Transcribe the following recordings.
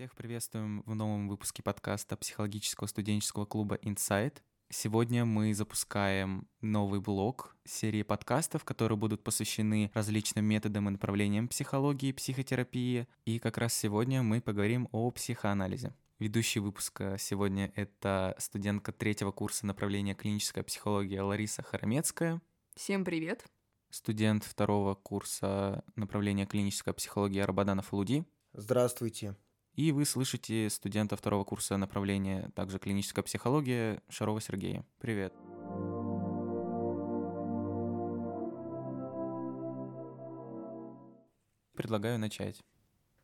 Всех приветствуем в новом выпуске подкаста психологического студенческого клуба Insight. Сегодня мы запускаем новый блок серии подкастов, которые будут посвящены различным методам и направлениям психологии и психотерапии. И как раз сегодня мы поговорим о психоанализе. Ведущий выпуска сегодня — это студентка третьего курса направления клиническая психология Лариса Харамецкая. Всем привет. Студент второго курса направления клиническая психология Рабаданов Луди. Здравствуйте. И вы слышите студента второго курса направления, также клиническая психология, Шарова Сергея. Привет. Предлагаю начать.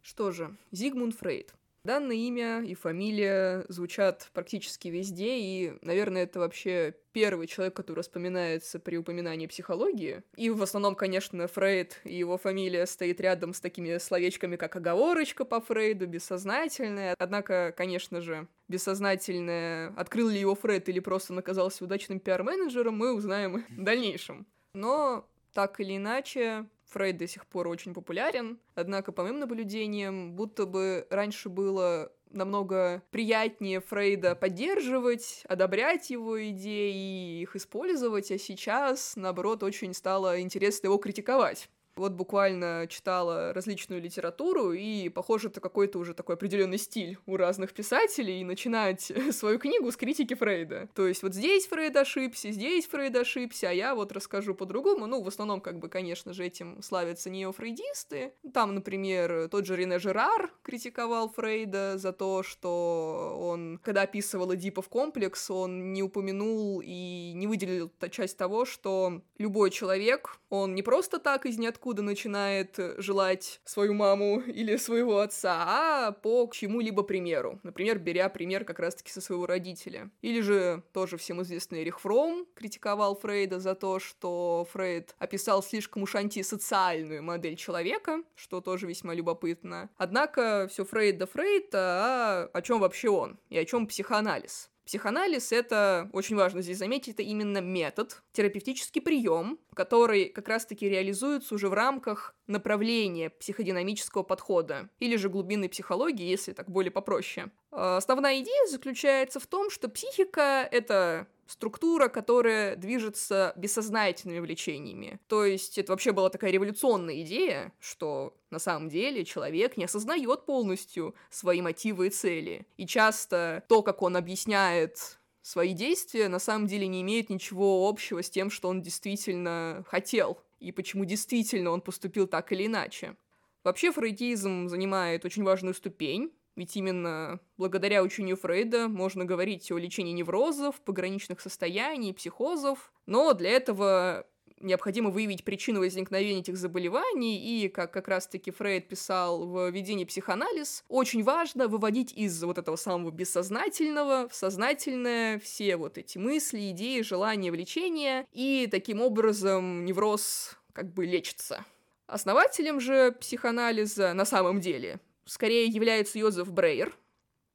Что же, Зигмунд Фрейд. Данное имя и фамилия звучат практически везде, и, наверное, это вообще первый человек, который вспоминается при упоминании психологии. И в основном, конечно, Фрейд и его фамилия стоит рядом с такими словечками, как оговорочка по Фрейду, бессознательная. Однако, конечно же, бессознательное, открыл ли его Фрейд или просто наказался удачным пиар-менеджером, мы узнаем в дальнейшем. Но так или иначе, Фрейд до сих пор очень популярен, однако, по моим наблюдениям, будто бы раньше было намного приятнее Фрейда поддерживать, одобрять его идеи и их использовать, а сейчас, наоборот, очень стало интересно его критиковать. Вот буквально читала различную литературу, и, похоже, это какой-то уже такой определенный стиль у разных писателей, начинать свою книгу с критики Фрейда. То есть вот здесь Фрейд ошибся, здесь Фрейд ошибся, а я вот расскажу по-другому. Ну, в основном, как бы, конечно же, этим славятся неофрейдисты. Там, например, тот же Рене Жерар критиковал Фрейда за то, что он, когда описывал Эдипов комплекс, он не упомянул и не выделил часть того, что любой человек, он не просто так из ниоткуда откуда начинает желать свою маму или своего отца, а по чему-либо примеру. Например, беря пример как раз-таки со своего родителя. Или же тоже всем известный Эрих Фром критиковал Фрейда за то, что Фрейд описал слишком уж антисоциальную модель человека, что тоже весьма любопытно. Однако все Фрейд да Фрейд, а о чем вообще он и о чем психоанализ? Психоанализ — это, очень важно здесь заметить, это именно метод, терапевтический прием, который как раз-таки реализуется уже в рамках направления психодинамического подхода или же глубинной психологии, если так более попроще. А, основная идея заключается в том, что психика — это структура, которая движется бессознательными влечениями. То есть это вообще была такая революционная идея, что на самом деле человек не осознает полностью свои мотивы и цели. И часто то, как он объясняет свои действия, на самом деле не имеет ничего общего с тем, что он действительно хотел, и почему действительно он поступил так или иначе. Вообще фрейдизм занимает очень важную ступень ведь именно благодаря учению Фрейда можно говорить о лечении неврозов, пограничных состояний, психозов, но для этого необходимо выявить причину возникновения этих заболеваний, и, как как раз-таки Фрейд писал в «Введении психоанализ», очень важно выводить из вот этого самого бессознательного в сознательное все вот эти мысли, идеи, желания, влечения, и таким образом невроз как бы лечится. Основателем же психоанализа на самом деле скорее является Йозеф Брейер,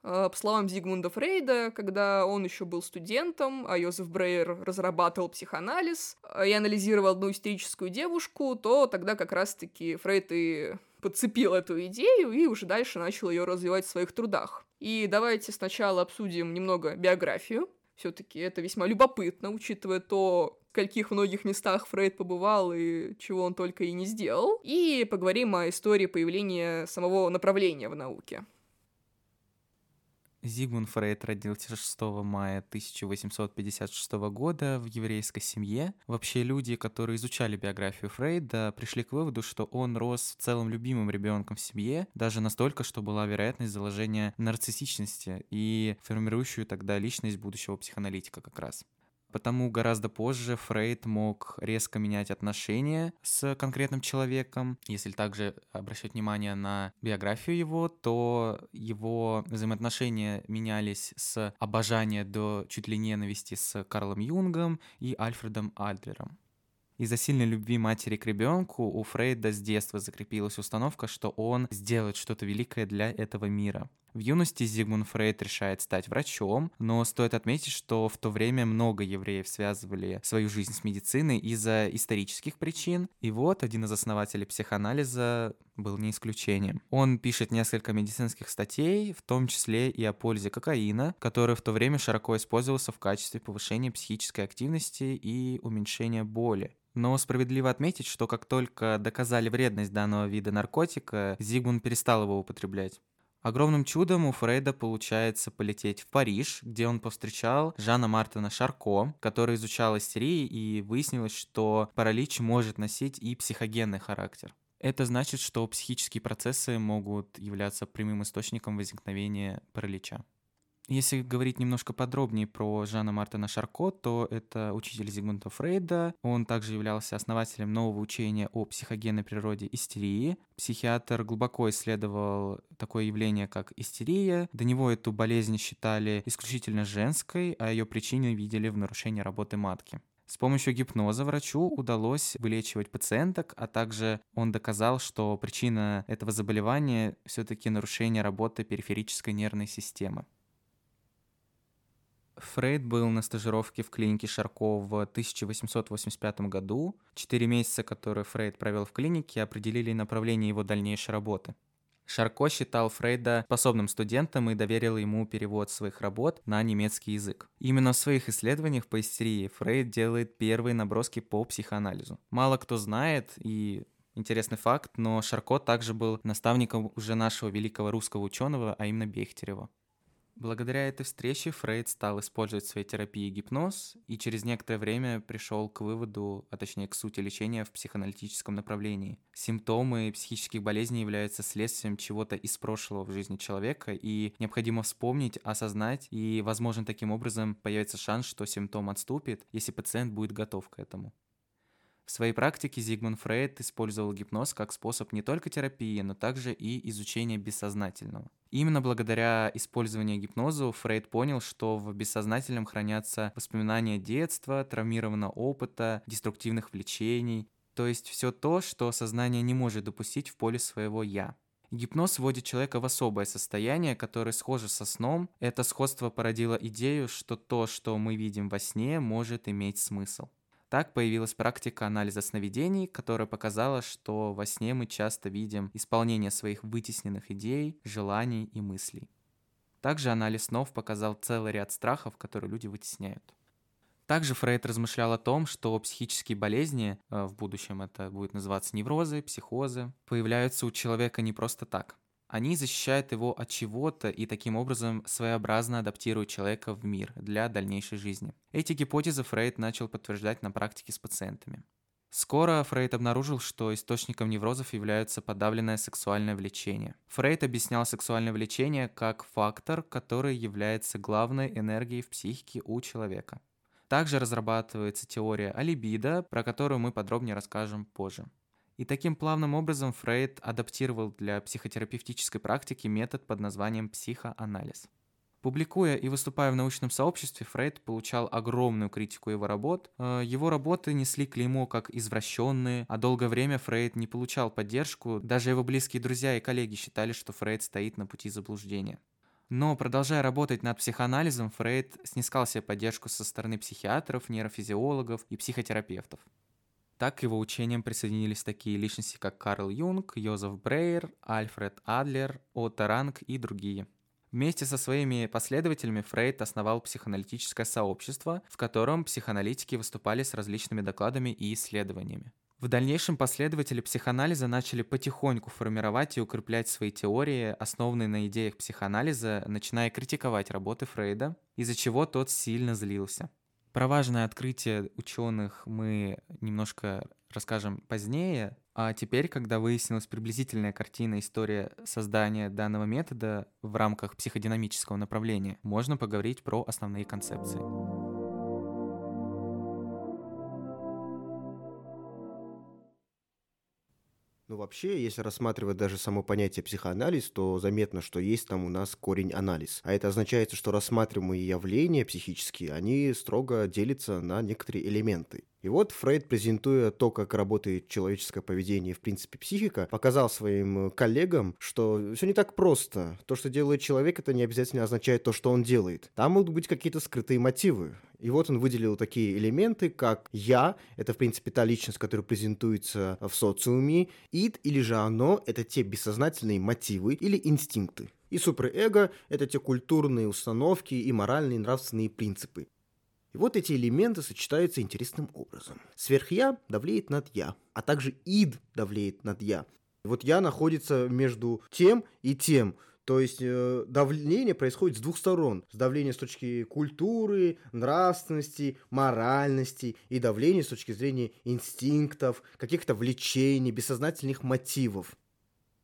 э, по словам Зигмунда Фрейда, когда он еще был студентом, а Йозеф Брейер разрабатывал психоанализ э, и анализировал одну истерическую девушку, то тогда как раз-таки Фрейд и подцепил эту идею и уже дальше начал ее развивать в своих трудах. И давайте сначала обсудим немного биографию. Все-таки это весьма любопытно, учитывая то, в каких многих местах Фрейд побывал и чего он только и не сделал. И поговорим о истории появления самого направления в науке. Зигмунд Фрейд родился 6 мая 1856 года в еврейской семье. Вообще люди, которые изучали биографию Фрейда, пришли к выводу, что он рос в целом любимым ребенком в семье, даже настолько, что была вероятность заложения нарциссичности и формирующую тогда личность будущего психоаналитика как раз. Потому гораздо позже Фрейд мог резко менять отношения с конкретным человеком. Если также обращать внимание на биографию его, то его взаимоотношения менялись с обожания до чуть ли ненависти с Карлом Юнгом и Альфредом Адлером. Из-за сильной любви матери к ребенку у Фрейда с детства закрепилась установка, что он сделает что-то великое для этого мира. В юности Зигмунд Фрейд решает стать врачом, но стоит отметить, что в то время много евреев связывали свою жизнь с медициной из-за исторических причин. И вот один из основателей психоанализа был не исключением. Он пишет несколько медицинских статей, в том числе и о пользе кокаина, который в то время широко использовался в качестве повышения психической активности и уменьшения боли. Но справедливо отметить, что как только доказали вредность данного вида наркотика, Зигмунд перестал его употреблять. Огромным чудом у Фрейда получается полететь в Париж, где он повстречал Жана Мартина Шарко, который изучал истерии, и выяснилось, что паралич может носить и психогенный характер. Это значит, что психические процессы могут являться прямым источником возникновения паралича. Если говорить немножко подробнее про Жана Мартина Шарко, то это учитель Зигмунда Фрейда. Он также являлся основателем нового учения о психогенной природе истерии. Психиатр глубоко исследовал такое явление, как истерия. До него эту болезнь считали исключительно женской, а ее причиной видели в нарушении работы матки. С помощью гипноза врачу удалось вылечивать пациенток, а также он доказал, что причина этого заболевания все-таки нарушение работы периферической нервной системы. Фрейд был на стажировке в клинике Шарко в 1885 году. Четыре месяца, которые Фрейд провел в клинике, определили направление его дальнейшей работы. Шарко считал Фрейда способным студентом и доверил ему перевод своих работ на немецкий язык. Именно в своих исследованиях по истерии Фрейд делает первые наброски по психоанализу. Мало кто знает, и интересный факт, но Шарко также был наставником уже нашего великого русского ученого, а именно Бехтерева. Благодаря этой встрече Фрейд стал использовать в своей терапии гипноз и через некоторое время пришел к выводу, а точнее к сути лечения в психоаналитическом направлении. Симптомы психических болезней являются следствием чего-то из прошлого в жизни человека, и необходимо вспомнить, осознать, и, возможно, таким образом появится шанс, что симптом отступит, если пациент будет готов к этому. В своей практике Зигмунд Фрейд использовал гипноз как способ не только терапии, но также и изучения бессознательного. Именно благодаря использованию гипноза Фрейд понял, что в бессознательном хранятся воспоминания детства, травмированного опыта, деструктивных влечений, то есть все то, что сознание не может допустить в поле своего «я». Гипноз вводит человека в особое состояние, которое схоже со сном. Это сходство породило идею, что то, что мы видим во сне, может иметь смысл. Так появилась практика анализа сновидений, которая показала, что во сне мы часто видим исполнение своих вытесненных идей, желаний и мыслей. Также анализ снов показал целый ряд страхов, которые люди вытесняют. Также Фрейд размышлял о том, что психические болезни, э, в будущем это будет называться неврозы, психозы, появляются у человека не просто так. Они защищают его от чего-то и таким образом своеобразно адаптируют человека в мир для дальнейшей жизни. Эти гипотезы Фрейд начал подтверждать на практике с пациентами. Скоро Фрейд обнаружил, что источником неврозов является подавленное сексуальное влечение. Фрейд объяснял сексуальное влечение как фактор, который является главной энергией в психике у человека. Также разрабатывается теория о либидо, про которую мы подробнее расскажем позже. И таким плавным образом Фрейд адаптировал для психотерапевтической практики метод под названием психоанализ. Публикуя и выступая в научном сообществе, Фрейд получал огромную критику его работ. Э, его работы несли клеймо как извращенные, а долгое время Фрейд не получал поддержку. Даже его близкие друзья и коллеги считали, что Фрейд стоит на пути заблуждения. Но продолжая работать над психоанализом, Фрейд снискал себе поддержку со стороны психиатров, нейрофизиологов и психотерапевтов. Так к его учениям присоединились такие личности, как Карл Юнг, Йозеф Брейер, Альфред Адлер, Отто Ранг и другие. Вместе со своими последователями Фрейд основал психоаналитическое сообщество, в котором психоаналитики выступали с различными докладами и исследованиями. В дальнейшем последователи психоанализа начали потихоньку формировать и укреплять свои теории, основанные на идеях психоанализа, начиная критиковать работы Фрейда, из-за чего тот сильно злился. Про важное открытие ученых мы немножко расскажем позднее. А теперь, когда выяснилась приблизительная картина истории создания данного метода в рамках психодинамического направления, можно поговорить про основные концепции. Ну, вообще, если рассматривать даже само понятие психоанализ, то заметно, что есть там у нас корень анализ. А это означает, что рассматриваемые явления психические, они строго делятся на некоторые элементы. И вот Фрейд, презентуя то, как работает человеческое поведение, в принципе, психика, показал своим коллегам, что все не так просто. То, что делает человек, это не обязательно означает то, что он делает. Там могут быть какие-то скрытые мотивы. И вот он выделил такие элементы, как «я» — это, в принципе, та личность, которая презентуется в социуме, «ид» или же «оно» — это те бессознательные мотивы или инстинкты. И суперэго — это те культурные установки и моральные и нравственные принципы. И вот эти элементы сочетаются интересным образом. Сверх-я давлеет над я, а также ид давлеет над я. И вот я находится между тем и тем. То есть э, давление происходит с двух сторон. С давления с точки культуры, нравственности, моральности и давление с точки зрения инстинктов, каких-то влечений, бессознательных мотивов.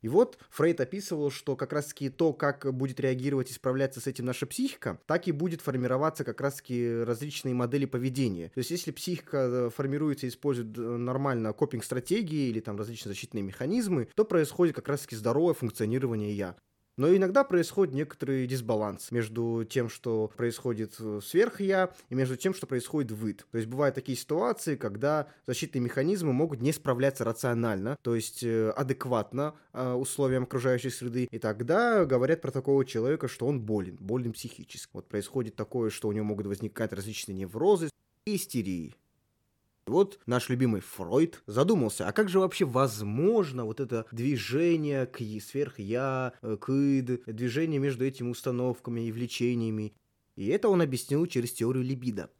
И вот Фрейд описывал, что как раз-таки то, как будет реагировать и справляться с этим наша психика, так и будет формироваться как раз-таки различные модели поведения. То есть если психика э, формируется и использует э, нормально копинг-стратегии или там различные защитные механизмы, то происходит как раз-таки здоровое функционирование «я». Но иногда происходит некоторый дисбаланс между тем, что происходит сверх я, и между тем, что происходит вид. То есть бывают такие ситуации, когда защитные механизмы могут не справляться рационально, то есть э, адекватно э, условиям окружающей среды, и тогда говорят про такого человека, что он болен, болен психически. Вот происходит такое, что у него могут возникать различные неврозы и истерии. Вот наш любимый Фройд задумался, а как же вообще возможно вот это движение к сверх-я, э, к ид, движение между этими установками и влечениями? И это он объяснил через теорию либидо.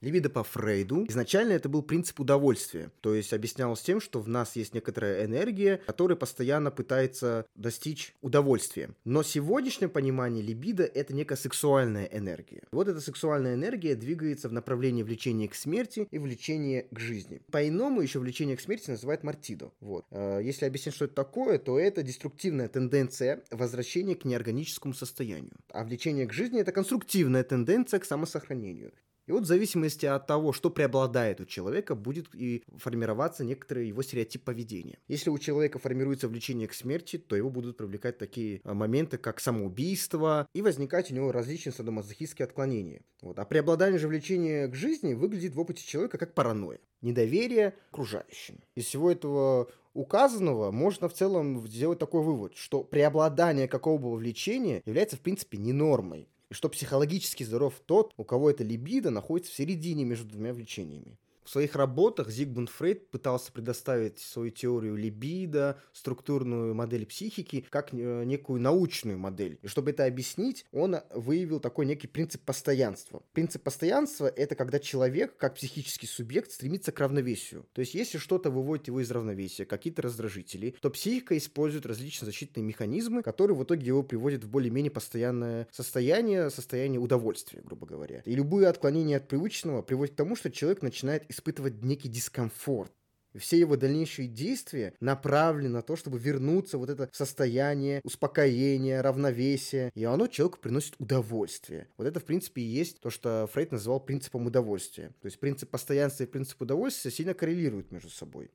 Либидо по Фрейду изначально это был принцип удовольствия, то есть объяснялось тем, что в нас есть некоторая энергия, которая постоянно пытается достичь удовольствия. Но сегодняшнее понимание либидо это некая сексуальная энергия. Вот эта сексуальная энергия двигается в направлении влечения к смерти и влечения к жизни. По-иному еще влечение к смерти называют мартидо. Вот. Э, если объяснить, что это такое, то это деструктивная тенденция возвращения к неорганическому состоянию. А влечение к жизни это конструктивная тенденция к самосохранению. И вот в зависимости от того, что преобладает у человека, будет и формироваться некоторый его стереотип поведения. Если у человека формируется влечение к смерти, то его будут привлекать такие а, моменты, как самоубийство, и возникать у него различные садомазохистские отклонения. Вот. А преобладание же влечения к жизни выглядит в опыте человека как паранойя, недоверие окружающим. Из всего этого указанного можно в целом сделать такой вывод, что преобладание какого бы влечения является в принципе не нормой и что психологически здоров тот, у кого эта либидо находится в середине между двумя влечениями. В своих работах Зигмунд Фрейд пытался предоставить свою теорию либидо, структурную модель психики, как э, некую научную модель. И чтобы это объяснить, он выявил такой некий принцип постоянства. Принцип постоянства — это когда человек, как психический субъект, стремится к равновесию. То есть, если что-то выводит его из равновесия, какие-то раздражители, то психика использует различные защитные механизмы, которые в итоге его приводят в более-менее постоянное состояние, состояние удовольствия, грубо говоря. И любые отклонения от привычного приводят к тому, что человек начинает испытывать некий дискомфорт. Все его дальнейшие действия направлены на то, чтобы вернуться вот это состояние успокоения, равновесия. И оно человеку приносит удовольствие. Вот это, в принципе, и есть то, что Фрейд называл принципом удовольствия. То есть принцип постоянства и принцип удовольствия сильно коррелируют между собой.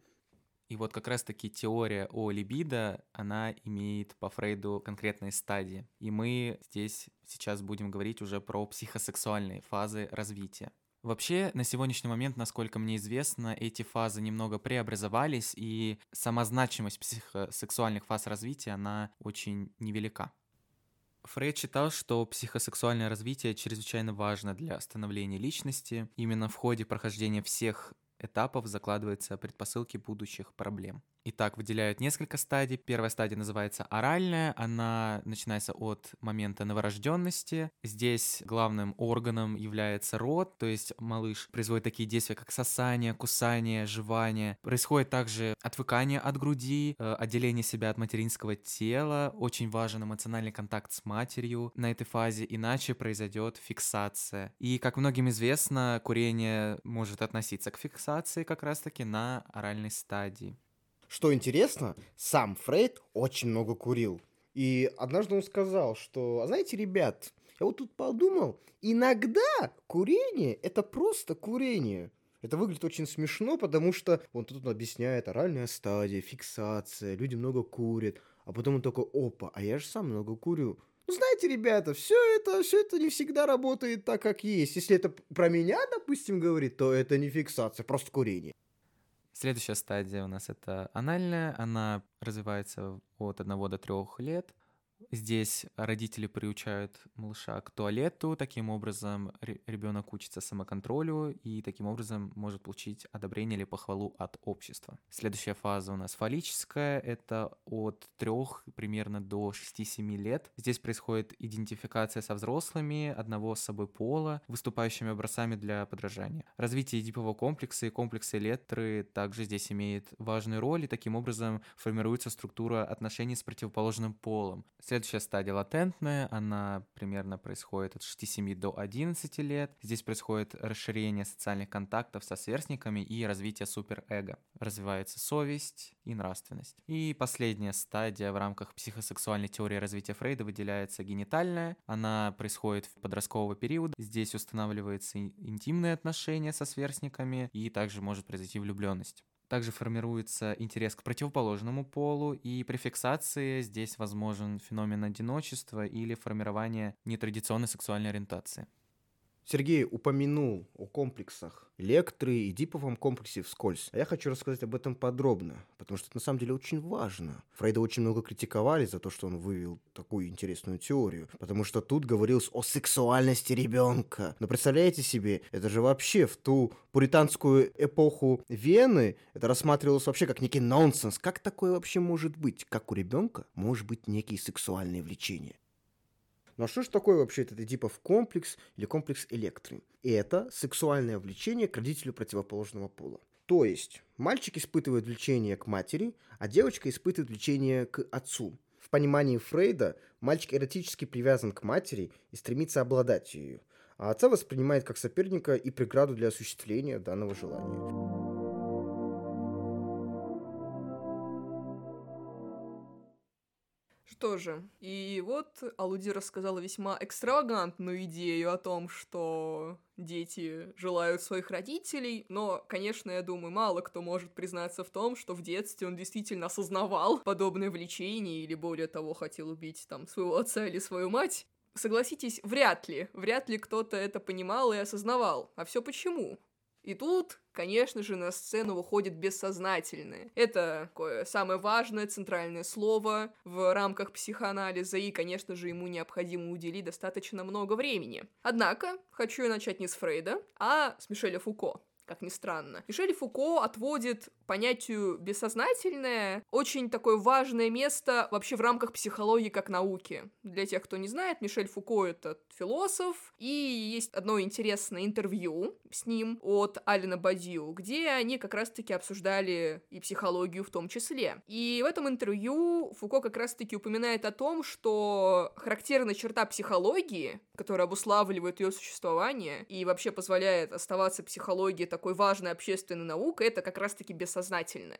И вот как раз-таки теория о либидо, она имеет по Фрейду конкретные стадии. И мы здесь сейчас будем говорить уже про психосексуальные фазы развития. Вообще, на сегодняшний момент, насколько мне известно, эти фазы немного преобразовались, и сама значимость психосексуальных фаз развития, она очень невелика. Фрейд считал, что психосексуальное развитие чрезвычайно важно для становления личности. Именно в ходе прохождения всех этапов закладываются предпосылки будущих проблем. Итак, выделяют несколько стадий. Первая стадия называется оральная. Она начинается от момента новорожденности. Здесь главным органом является рот, то есть малыш производит такие действия, как сосание, кусание, жевание. Происходит также отвыкание от груди, э, отделение себя от материнского тела. Очень важен эмоциональный контакт с матерью на этой фазе, иначе произойдет фиксация. И, как многим известно, курение может относиться к фиксации как раз-таки на оральной стадии. Что интересно, сам Фрейд очень много курил. И однажды он сказал, что, а знаете, ребят, я вот тут подумал, иногда курение – это просто курение. Это выглядит очень смешно, потому что он тут объясняет оральная стадия, фиксация, люди много курят, а потом он такой, опа, а я же сам много курю. Ну, знаете, ребята, все это, все это не всегда работает так, как есть. Если это про меня, допустим, говорит, то это не фиксация, просто курение. Следующая стадия у нас это анальная. Она развивается от 1 до 3 лет. Здесь родители приучают малыша к туалету, таким образом ребенок учится самоконтролю и таким образом может получить одобрение или похвалу от общества. Следующая фаза у нас фаллическая, это от 3 примерно до 6-7 лет. Здесь происходит идентификация со взрослыми одного с собой пола, выступающими образцами для подражания. Развитие эдипового комплекса и комплекса Элетры также здесь имеет важную роль, и таким образом формируется структура отношений с противоположным полом. Следующая стадия латентная, она примерно происходит от 6-7 до 11 лет. Здесь происходит расширение социальных контактов со сверстниками и развитие суперэго. Развивается совесть и нравственность. И последняя стадия в рамках психосексуальной теории развития Фрейда выделяется генитальная. Она происходит в подростковый период. Здесь устанавливаются интимные отношения со сверстниками и также может произойти влюбленность. Также формируется интерес к противоположному полу, и при фиксации здесь возможен феномен одиночества или формирование нетрадиционной сексуальной ориентации. Сергей упомянул о комплексах Лектры и Диповом комплексе вскользь. А я хочу рассказать об этом подробно, потому что это на самом деле очень важно. Фрейда очень много критиковали за то, что он вывел такую интересную теорию, потому что тут говорилось о сексуальности ребенка. Но представляете себе, это же вообще в ту пуританскую эпоху Вены это рассматривалось вообще как некий нонсенс. Как такое вообще может быть? Как у ребенка может быть некие сексуальные влечения? Ну а что же такое вообще этот Эдипов комплекс или комплекс электры? Это сексуальное влечение к родителю противоположного пола. То есть мальчик испытывает влечение к матери, а девочка испытывает влечение к отцу. В понимании Фрейда мальчик эротически привязан к матери и стремится обладать ею, а отца воспринимает как соперника и преграду для осуществления данного желания. Что же, и вот Алуди рассказала весьма экстравагантную идею о том, что дети желают своих родителей, но, конечно, я думаю, мало кто может признаться в том, что в детстве он действительно осознавал подобное влечение или, более того, хотел убить там своего отца или свою мать. Согласитесь, вряд ли, вряд ли кто-то это понимал и осознавал. А все почему? И тут, конечно же, на сцену выходит бессознательное. Это такое самое важное центральное слово в рамках психоанализа, и, конечно же, ему необходимо уделить достаточно много времени. Однако, хочу я начать не с Фрейда, а с Мишеля Фуко как ни странно. Мишель Фуко отводит понятию бессознательное очень такое важное место вообще в рамках психологии как науки. Для тех, кто не знает, Мишель Фуко — это философ, и есть одно интересное интервью с ним от Алина Бадью, где они как раз-таки обсуждали и психологию в том числе. И в этом интервью Фуко как раз-таки упоминает о том, что характерная черта психологии, которая обуславливает ее существование и вообще позволяет оставаться психологией такой важной общественной наукой, это как раз-таки бессознательное.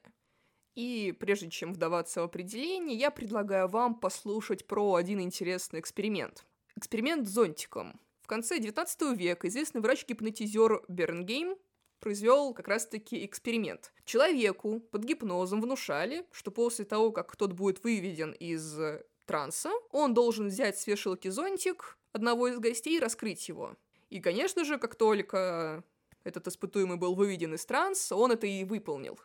И прежде чем вдаваться в определение, я предлагаю вам послушать про один интересный эксперимент. Эксперимент с зонтиком. В конце 19 века известный врач-гипнотизер Бернгейм произвел как раз-таки эксперимент. Человеку под гипнозом внушали, что после того, как тот будет выведен из транса, он должен взять с вешалки зонтик одного из гостей и раскрыть его. И, конечно же, как только этот испытуемый был выведен из транса, он это и выполнил.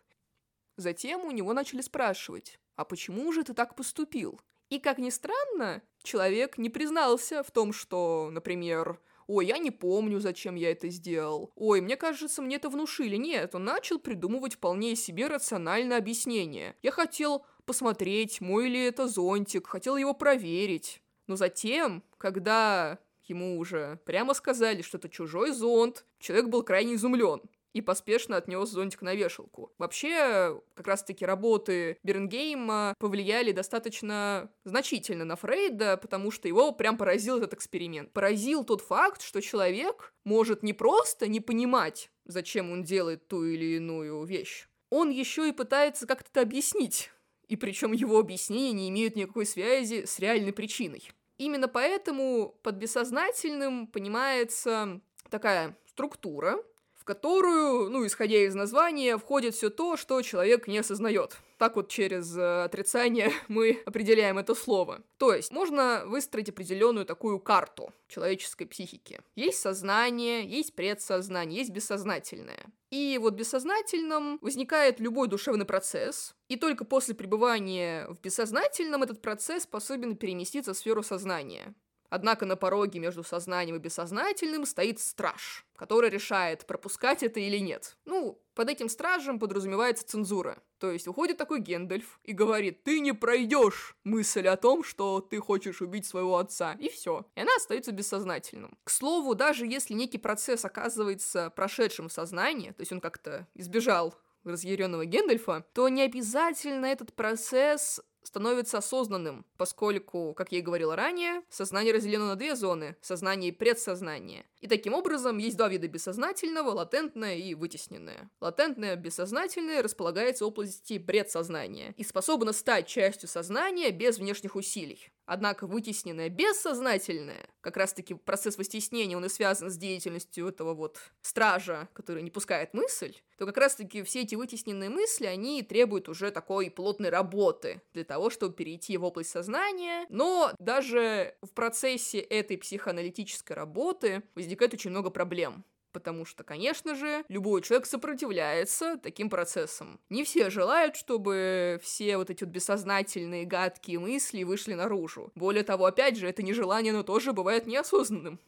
Затем у него начали спрашивать, а почему же ты так поступил? И, как ни странно, человек не признался в том, что, например, «Ой, я не помню, зачем я это сделал», «Ой, мне кажется, мне это внушили». Нет, он начал придумывать вполне себе рациональное объяснение. «Я хотел посмотреть, мой ли это зонтик, хотел его проверить». Но затем, когда ему уже прямо сказали, что это чужой зонт, человек был крайне изумлен и поспешно отнес зонтик на вешалку. Вообще, как раз-таки работы Бернгейма повлияли достаточно значительно на Фрейда, потому что его прям поразил этот эксперимент. Поразил тот факт, что человек может не просто не понимать, зачем он делает ту или иную вещь, он еще и пытается как-то это объяснить. И причем его объяснения не имеют никакой связи с реальной причиной. Именно поэтому под бессознательным понимается такая структура, в которую, ну, исходя из названия, входит все то, что человек не осознает. Так вот через э, отрицание мы определяем это слово. То есть можно выстроить определенную такую карту человеческой психики. Есть сознание, есть предсознание, есть бессознательное. И вот в бессознательном возникает любой душевный процесс, и только после пребывания в бессознательном этот процесс способен переместиться в сферу сознания. Однако на пороге между сознанием и бессознательным стоит страж, который решает, пропускать это или нет. Ну, под этим стражем подразумевается цензура. То есть уходит такой Гендальф и говорит, ты не пройдешь мысль о том, что ты хочешь убить своего отца. И все. И она остается бессознательным. К слову, даже если некий процесс оказывается прошедшим в сознании, то есть он как-то избежал разъяренного Гендальфа, то не обязательно этот процесс становится осознанным, поскольку, как я и говорила ранее, сознание разделено на две зоны – сознание и предсознание. И таким образом есть два вида бессознательного – латентное и вытесненное. Латентное бессознательное располагается в области предсознания и способно стать частью сознания без внешних усилий. Однако вытесненное бессознательное, как раз-таки процесс вытеснения, он и связан с деятельностью этого вот стража, который не пускает мысль, то как раз-таки все эти вытесненные мысли, они требуют уже такой плотной работы для того, чтобы перейти в область сознания. Но даже в процессе этой психоаналитической работы возникает очень много проблем. Потому что, конечно же, любой человек сопротивляется таким процессам. Не все желают, чтобы все вот эти вот бессознательные гадкие мысли вышли наружу. Более того, опять же, это нежелание, но тоже бывает неосознанным.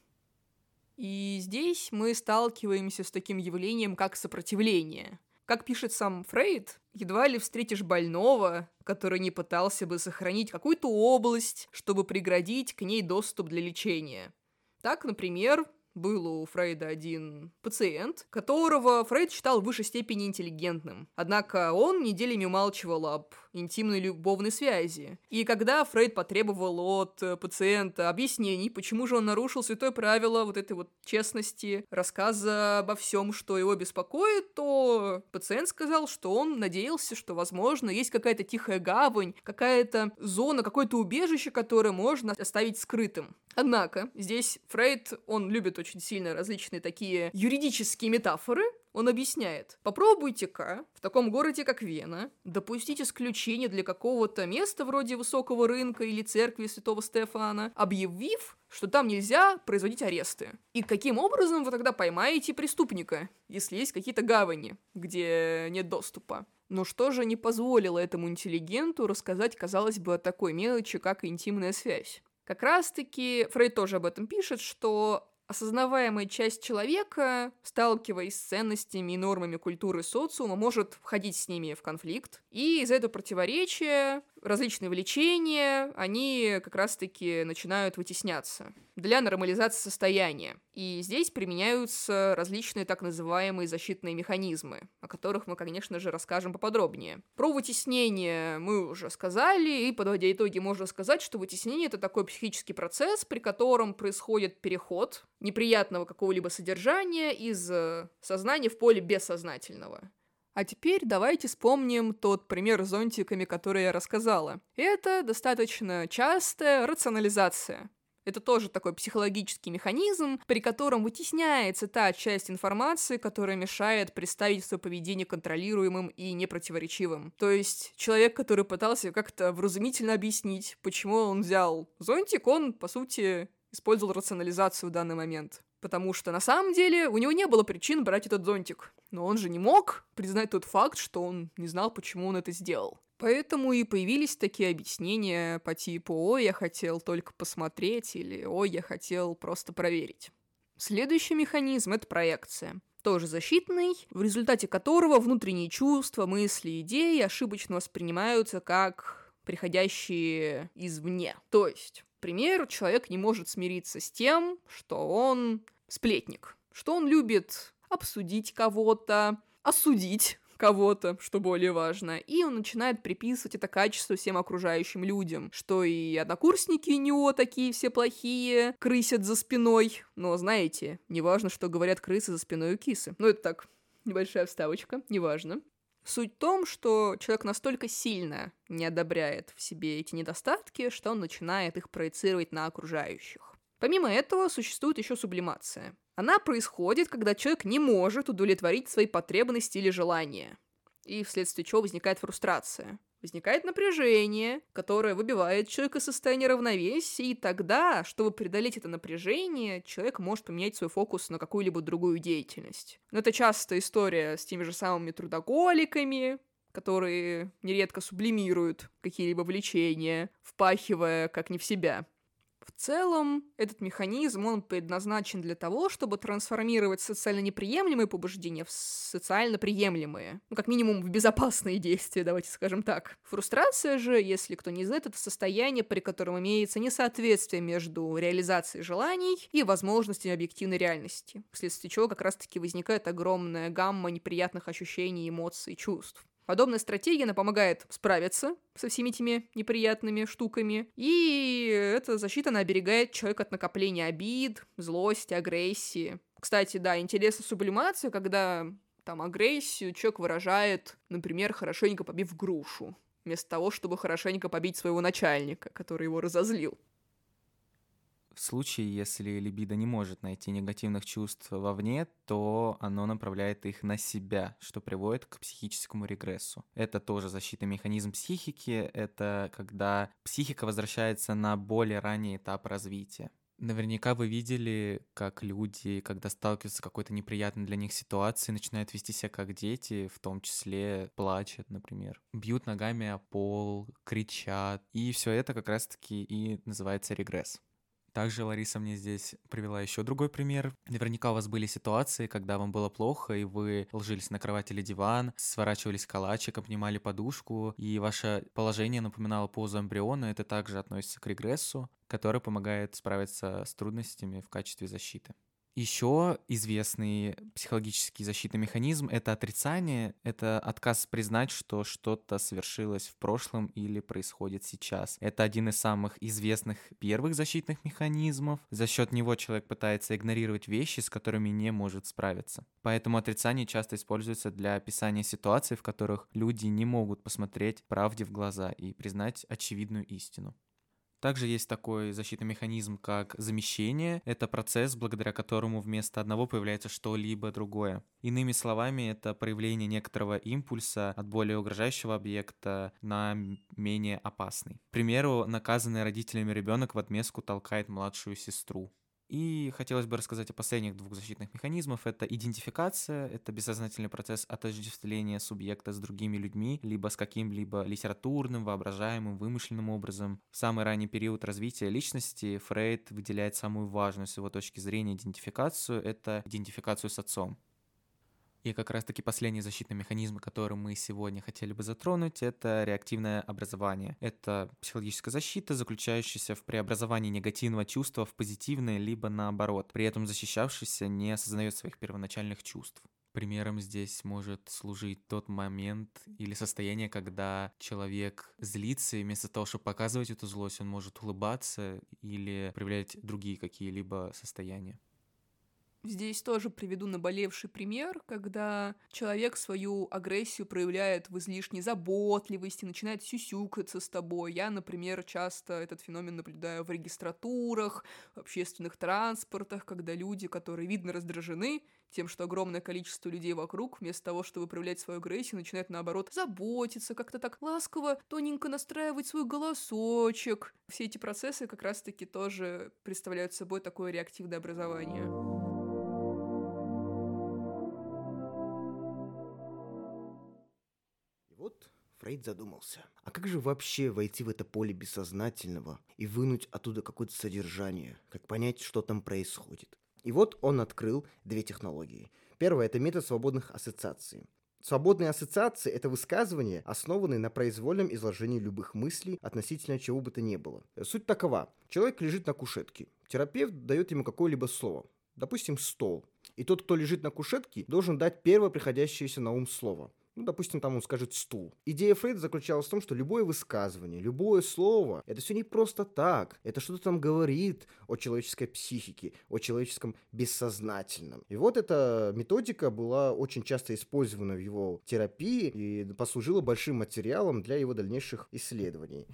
И здесь мы сталкиваемся с таким явлением, как сопротивление. Как пишет сам Фрейд, едва ли встретишь больного, который не пытался бы сохранить какую-то область, чтобы преградить к ней доступ для лечения. Так, например, был у Фрейда один пациент, которого Фрейд считал в высшей степени интеллигентным. Однако он неделями умалчивал об интимной любовной связи. И когда Фрейд потребовал от пациента объяснений, почему же он нарушил святое правило вот этой вот честности, рассказа обо всем, что его беспокоит, то пациент сказал, что он надеялся, что, возможно, есть какая-то тихая гавань, какая-то зона, какое-то убежище, которое можно оставить скрытым. Однако, здесь Фрейд, он любит очень сильно различные такие юридические метафоры, он объясняет, попробуйте-ка в таком городе, как Вена, допустить исключение для какого-то места вроде высокого рынка или церкви святого Стефана, объявив, что там нельзя производить аресты. И каким образом вы тогда поймаете преступника, если есть какие-то гавани, где нет доступа? Но что же не позволило этому интеллигенту рассказать, казалось бы, о такой мелочи, как интимная связь? Как раз-таки Фрейд тоже об этом пишет, что осознаваемая часть человека, сталкиваясь с ценностями и нормами культуры социума, может входить с ними в конфликт. И из-за этого противоречия различные влечения, они как раз-таки начинают вытесняться для нормализации состояния. И здесь применяются различные так называемые защитные механизмы, о которых мы, конечно же, расскажем поподробнее. Про вытеснение мы уже сказали, и подводя итоги, можно сказать, что вытеснение — это такой психический процесс, при котором происходит переход неприятного какого-либо содержания из э, сознания в поле бессознательного. А теперь давайте вспомним тот пример с зонтиками, который я рассказала. Это достаточно частая рационализация. Это тоже такой психологический механизм, при котором вытесняется та часть информации, которая мешает представить свое поведение контролируемым и непротиворечивым. То есть человек, который пытался как-то вразумительно объяснить, почему он взял зонтик, он, по сути, использовал рационализацию в данный момент. Потому что на самом деле у него не было причин брать этот зонтик. Но он же не мог признать тот факт, что он не знал, почему он это сделал. Поэтому и появились такие объяснения по типу «Ой, я хотел только посмотреть» или «Ой, я хотел просто проверить». Следующий механизм — это проекция. Тоже защитный, в результате которого внутренние чувства, мысли, идеи ошибочно воспринимаются как приходящие извне. То есть примеру, человек не может смириться с тем, что он сплетник, что он любит обсудить кого-то, осудить кого-то, что более важно, и он начинает приписывать это качество всем окружающим людям, что и однокурсники у него такие все плохие, крысят за спиной, но знаете, неважно, что говорят крысы за спиной у кисы. Ну, это так, небольшая вставочка, неважно. Суть в том, что человек настолько сильно не одобряет в себе эти недостатки, что он начинает их проецировать на окружающих. Помимо этого, существует еще сублимация. Она происходит, когда человек не может удовлетворить свои потребности или желания. и вследствие чего возникает фрустрация. Возникает напряжение, которое выбивает человека из состояния равновесия, и тогда, чтобы преодолеть это напряжение, человек может поменять свой фокус на какую-либо другую деятельность. Но это часто история с теми же самыми трудоголиками, которые нередко сублимируют какие-либо влечения, впахивая как не в себя. В целом, этот механизм, он предназначен для того, чтобы трансформировать социально неприемлемые побуждения в социально приемлемые. Ну, как минимум, в безопасные действия, давайте скажем так. Фрустрация же, если кто не знает, это состояние, при котором имеется несоответствие между реализацией желаний и возможностями объективной реальности, вследствие чего как раз-таки возникает огромная гамма неприятных ощущений, эмоций, чувств. Подобная стратегия, она помогает справиться со всеми этими неприятными штуками, и эта защита, она оберегает человека от накопления обид, злости, агрессии. Кстати, да, интересна сублимация, когда там агрессию человек выражает, например, хорошенько побив грушу, вместо того, чтобы хорошенько побить своего начальника, который его разозлил. В случае, если либидо не может найти негативных чувств вовне, то оно направляет их на себя, что приводит к психическому регрессу. Это тоже защитный механизм психики, это когда психика возвращается на более ранний этап развития. Наверняка вы видели, как люди, когда сталкиваются с какой-то неприятной для них ситуацией, начинают вести себя как дети, в том числе плачут, например, бьют ногами о пол, кричат. И все это как раз-таки и называется регресс. Также Лариса мне здесь привела еще другой пример. Наверняка у вас были ситуации, когда вам было плохо, и вы ложились на кровать или диван, сворачивались калачик, обнимали подушку, и ваше положение напоминало позу эмбриона. Это также относится к регрессу, который помогает справиться с трудностями в качестве защиты. Еще известный психологический защитный механизм — это отрицание, это отказ признать, что что-то совершилось в прошлом или происходит сейчас. Это один из самых известных первых защитных механизмов. За счет него человек пытается игнорировать вещи, с которыми не может справиться. Поэтому отрицание часто используется для описания ситуаций, в которых люди не могут посмотреть правде в глаза и признать очевидную истину. Также есть такой защитный механизм, как замещение. Это процесс, благодаря которому вместо одного появляется что-либо другое. Иными словами, это проявление некоторого импульса от более угрожающего объекта на менее опасный. К примеру, наказанный родителями ребенок в отместку толкает младшую сестру. И хотелось бы рассказать о последних двух защитных механизмах. Это идентификация, это бессознательный процесс отождествления субъекта с другими людьми, либо с каким-либо литературным, воображаемым, вымышленным образом. В самый ранний период развития личности Фрейд выделяет самую важную с его точки зрения идентификацию — это идентификацию с отцом. И как раз-таки последний защитный механизм, который мы сегодня хотели бы затронуть, это реактивное образование. Это психологическая защита, заключающаяся в преобразовании негативного чувства в позитивное, либо наоборот. При этом защищавшийся не осознает своих первоначальных чувств. Примером здесь может служить тот момент или состояние, когда человек злится, и вместо того, чтобы показывать эту злость, он может улыбаться или проявлять другие какие-либо состояния. Здесь тоже приведу наболевший пример, когда человек свою агрессию проявляет в излишней заботливости, начинает сюсюкаться с тобой. Я, например, часто этот феномен наблюдаю в регистратурах, в общественных транспортах, когда люди, которые, видно, раздражены тем, что огромное количество людей вокруг, вместо того, чтобы проявлять свою агрессию, начинают, наоборот, заботиться, как-то так ласково, тоненько настраивать свой голосочек. Все эти процессы как раз-таки тоже представляют собой такое реактивное образование. Фрейд задумался. А как же вообще войти в это поле бессознательного и вынуть оттуда какое-то содержание? Как понять, что там происходит? И вот он открыл две технологии. Первое – это метод свободных ассоциаций. Свободные ассоциации – это высказывания, основанные на произвольном изложении любых мыслей относительно чего бы то ни было. Суть такова. Человек лежит на кушетке. Терапевт дает ему какое-либо слово. Допустим, стол. И тот, кто лежит на кушетке, должен дать первое приходящееся на ум слово. Ну, допустим, там он скажет «стул». Идея Фрейда заключалась в том, что любое высказывание, любое слово, это все не просто так. Это что-то там говорит о человеческой психике, о человеческом бессознательном. И вот эта методика была очень часто использована в его терапии и послужила большим материалом для его дальнейших исследований.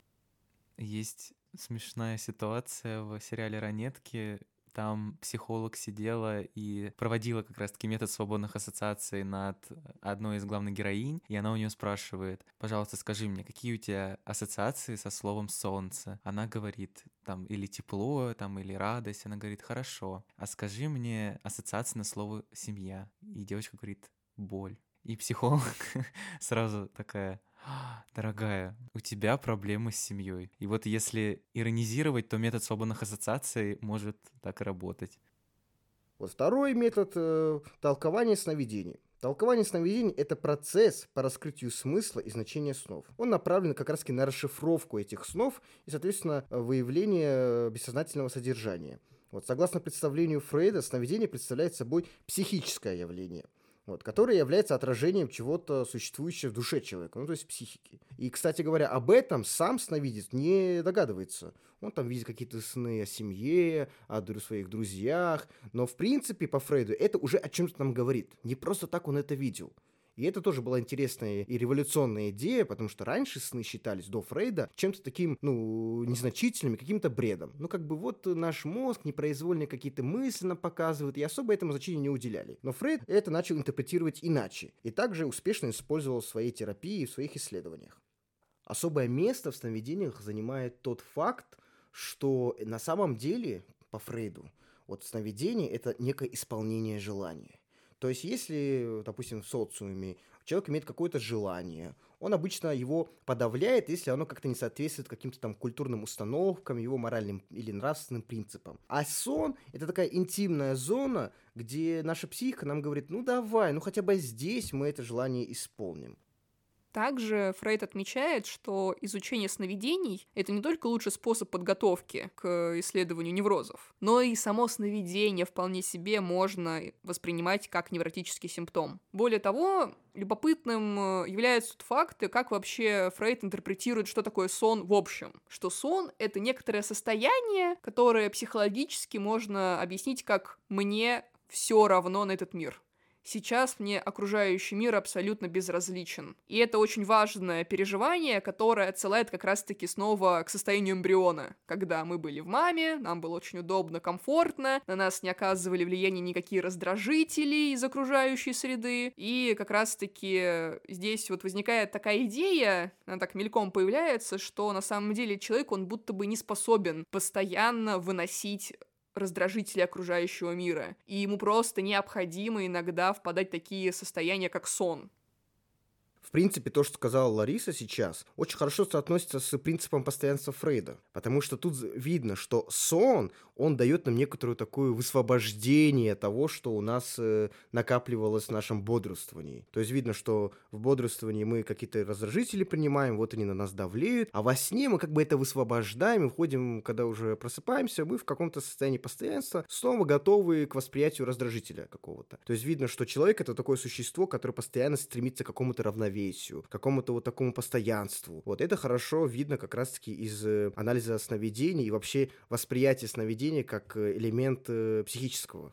Есть смешная ситуация в сериале «Ранетки», там психолог сидела и проводила как раз-таки метод свободных ассоциаций над одной из главных героинь, и она у нее спрашивает, пожалуйста, скажи мне, какие у тебя ассоциации со словом «солнце»? Она говорит, там, или тепло, там, или радость. Она говорит, хорошо, а скажи мне ассоциации на слово «семья». И девочка говорит, боль. И психолог сразу такая, «А, дорогая, у тебя проблемы с семьей. И вот если иронизировать, то метод свободных ассоциаций может так и работать. Вот второй метод э, толкования сновидений. Толкование сновидений – это процесс по раскрытию смысла и значения снов. Он направлен как раз на расшифровку этих снов и, соответственно, выявление бессознательного содержания. Вот, согласно представлению Фрейда, сновидение представляет собой психическое явление – вот, которое является отражением чего-то существующего в душе человека, ну, то есть психики. И, кстати говоря, об этом сам сновидец не догадывается. Он там видит какие-то сны о семье, о своих друзьях, но, в принципе, по Фрейду это уже о чем-то нам говорит. Не просто так он это видел. И это тоже была интересная и революционная идея, потому что раньше сны считались до Фрейда чем-то таким, ну, незначительным, каким-то бредом. Ну, как бы вот наш мозг непроизвольно какие-то мысли нам показывает, и особо этому значения не уделяли. Но Фрейд это начал интерпретировать иначе, и также успешно использовал в своей терапии и в своих исследованиях. Особое место в сновидениях занимает тот факт, что на самом деле, по Фрейду, вот сновидение – это некое исполнение желания. То есть, если, допустим, в социуме человек имеет какое-то желание, он обычно его подавляет, если оно как-то не соответствует каким-то там культурным установкам, его моральным или нравственным принципам. А сон — это такая интимная зона, где наша психика нам говорит, ну давай, ну хотя бы здесь мы это желание исполним. Также Фрейд отмечает, что изучение сновидений — это не только лучший способ подготовки к исследованию неврозов, но и само сновидение вполне себе можно воспринимать как невротический симптом. Более того, любопытным э, является тот факт, как вообще Фрейд интерпретирует, что такое сон в общем. Что сон — это некоторое состояние, которое психологически можно объяснить как «мне все равно на этот мир». Сейчас мне окружающий мир абсолютно безразличен. И это очень важное переживание, которое отсылает как раз-таки снова к состоянию эмбриона. Когда мы были в маме, нам было очень удобно, комфортно, на нас не оказывали влияния никакие раздражители из окружающей среды. И как раз-таки здесь вот возникает такая идея, она так мельком появляется, что на самом деле человек, он будто бы не способен постоянно выносить раздражители окружающего мира, и ему просто необходимо иногда впадать в такие состояния, как сон. В принципе, то, что сказала Лариса сейчас, очень хорошо соотносится с принципом постоянства Фрейда. Потому что тут видно, что сон, он дает нам некоторую такую высвобождение того, что у нас э, накапливалось в нашем бодрствовании. То есть видно, что в бодрствовании мы какие-то раздражители принимаем, вот они на нас давлеют, а во сне мы как бы это высвобождаем и входим, когда уже просыпаемся, мы в каком-то состоянии постоянства снова готовы к восприятию раздражителя какого-то. То есть видно, что человек это такое существо, которое постоянно стремится к какому-то равновесию равновесию, какому-то вот такому постоянству. Вот это хорошо видно как раз-таки из э, анализа сновидений и вообще восприятия сновидений как э, элемент э, психического.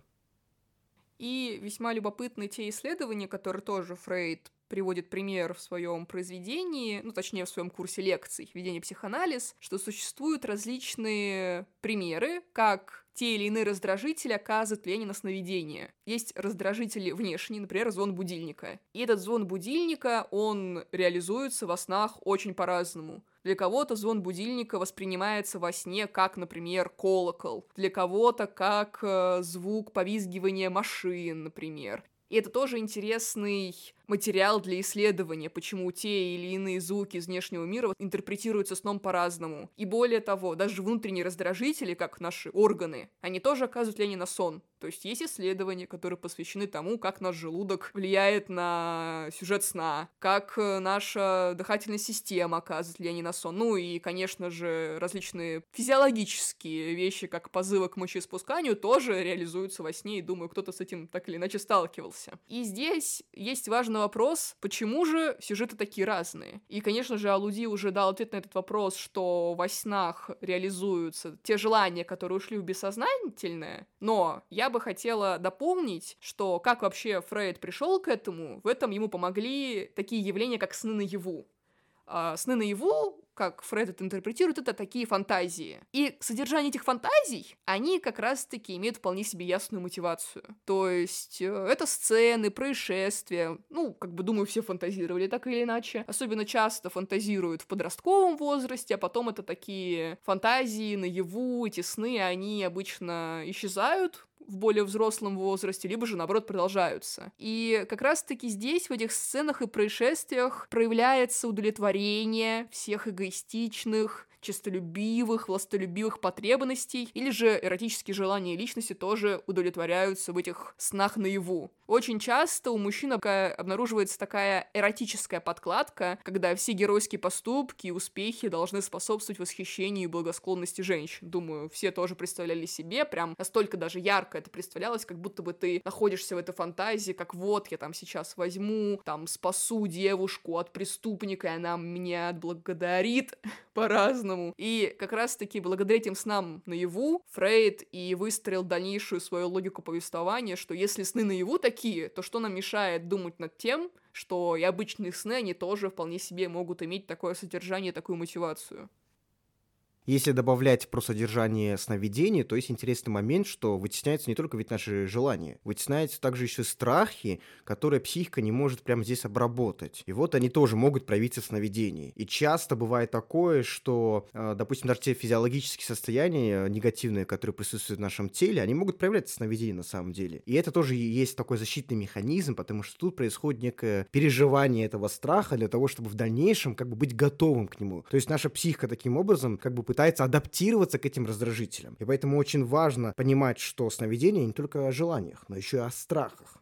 И весьма любопытны те исследования, которые тоже Фрейд приводит пример в своем произведении, ну, точнее, в своем курсе лекций «Введение психоанализ», что существуют различные примеры, как те или иные раздражители оказывают влияние на сновидение. Есть раздражители внешние, например, звон будильника. И этот звон будильника, он реализуется во снах очень по-разному. Для кого-то звон будильника воспринимается во сне как, например, колокол. Для кого-то как э, звук повизгивания машин, например. И это тоже интересный материал для исследования, почему те или иные звуки из внешнего мира интерпретируются сном по-разному. И более того, даже внутренние раздражители, как наши органы, они тоже оказывают влияние на сон. То есть есть исследования, которые посвящены тому, как наш желудок влияет на сюжет сна, как э, наша дыхательная система оказывает влияние на сон. Ну и, конечно же, различные физиологические вещи, как позывы к мочеиспусканию, тоже реализуются во сне, и думаю, кто-то с этим так или иначе сталкивался. И здесь есть важный вопрос, почему же сюжеты такие разные? И, конечно же, Алуди уже дал ответ на этот вопрос, что во снах реализуются те желания, которые ушли в бессознательное, но я бы хотела дополнить, что как вообще Фрейд пришел к этому, в этом ему помогли такие явления, как сны наяву. А, сны наяву как Фред это интерпретирует, это такие фантазии. И содержание этих фантазий, они как раз-таки имеют вполне себе ясную мотивацию. То есть э, это сцены, происшествия, ну, как бы, думаю, все фантазировали так или иначе. Особенно часто фантазируют в подростковом возрасте, а потом это такие фантазии наяву, эти сны, они обычно исчезают, в более взрослом возрасте, либо же, наоборот, продолжаются. И как раз-таки здесь, в этих сценах и происшествиях, проявляется удовлетворение всех эгоистичных, честолюбивых, властолюбивых потребностей, или же эротические желания личности тоже удовлетворяются в этих снах наяву. Очень часто у мужчин обнаруживается такая эротическая подкладка, когда все геройские поступки и успехи должны способствовать восхищению и благосклонности женщин. Думаю, все тоже представляли себе, прям настолько даже ярко это представлялось, как будто бы ты находишься в этой фантазии, как вот я там сейчас возьму, там спасу девушку от преступника, и она меня отблагодарит по-разному. И как раз-таки благодаря этим снам наяву Фрейд и выстроил дальнейшую свою логику повествования, что если сны наяву такие, то что нам мешает думать над тем, что и обычные сны, они тоже вполне себе могут иметь такое содержание, такую мотивацию. Если добавлять про содержание сновидений, то есть интересный момент, что вытесняются не только ведь наши желания, вытесняются также еще страхи, которые психика не может прямо здесь обработать. И вот они тоже могут проявиться в сновидении. И часто бывает такое, что, э, допустим, даже те физиологические состояния негативные, которые присутствуют в нашем теле, они могут проявляться в сновидении на самом деле. И это тоже есть такой защитный механизм, потому что тут происходит некое переживание этого страха для того, чтобы в дальнейшем как бы быть готовым к нему. То есть наша психика таким образом как бы пытается адаптироваться к этим раздражителям. И поэтому очень важно понимать, что сновидение не только о желаниях, но еще и о страхах.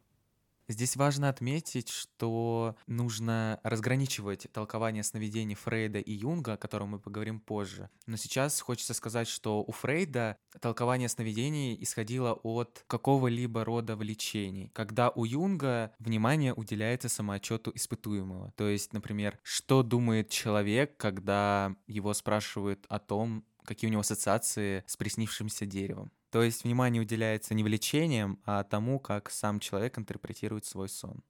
Здесь важно отметить, что нужно разграничивать толкование сновидений Фрейда и Юнга, о котором мы поговорим позже. Но сейчас хочется сказать, что у Фрейда толкование сновидений исходило от какого-либо рода влечений, когда у Юнга внимание уделяется самоотчету испытуемого. То есть, например, что думает человек, когда его спрашивают о том, какие у него ассоциации с приснившимся деревом. То есть внимание уделяется не влечениям, а тому, как сам человек интерпретирует свой сон.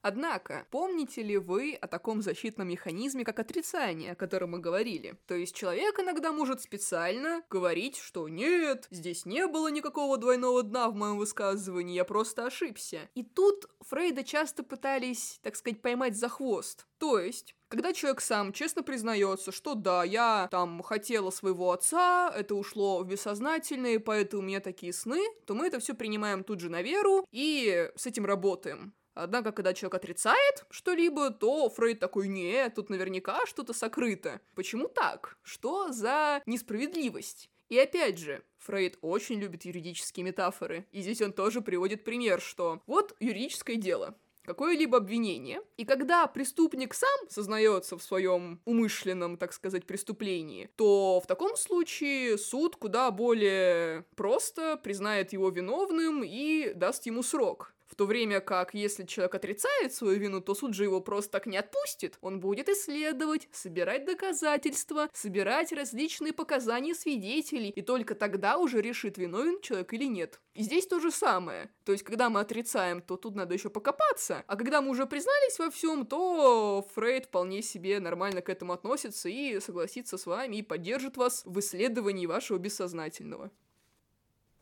Однако, помните ли вы о таком защитном механизме, как отрицание, о котором мы говорили? То есть человек иногда может специально говорить, что нет, здесь не было никакого двойного дна в моем высказывании, я просто ошибся. И тут Фрейда часто пытались, так сказать, поймать за хвост. То есть, когда человек сам честно признается, что да, я там хотела своего отца, это ушло в бессознательное, поэтому у меня такие сны, то мы это все принимаем тут же на веру и с этим работаем. Однако, когда человек отрицает что-либо, то Фрейд такой, нет, тут наверняка что-то сокрыто. Почему так? Что за несправедливость? И опять же, Фрейд очень любит юридические метафоры, и здесь он тоже приводит пример, что вот юридическое дело, какое-либо обвинение, и когда преступник сам сознается в своем умышленном, так сказать, преступлении, то в таком случае суд куда более просто признает его виновным и даст ему срок. В то время как, если человек отрицает свою вину, то суд же его просто так не отпустит. Он будет исследовать, собирать доказательства, собирать различные показания свидетелей, и только тогда уже решит, виновен человек или нет. И здесь то же самое. То есть, когда мы отрицаем, то тут надо еще покопаться, а когда мы уже признались во всем, то Фрейд вполне себе нормально к этому относится и согласится с вами и поддержит вас в исследовании вашего бессознательного.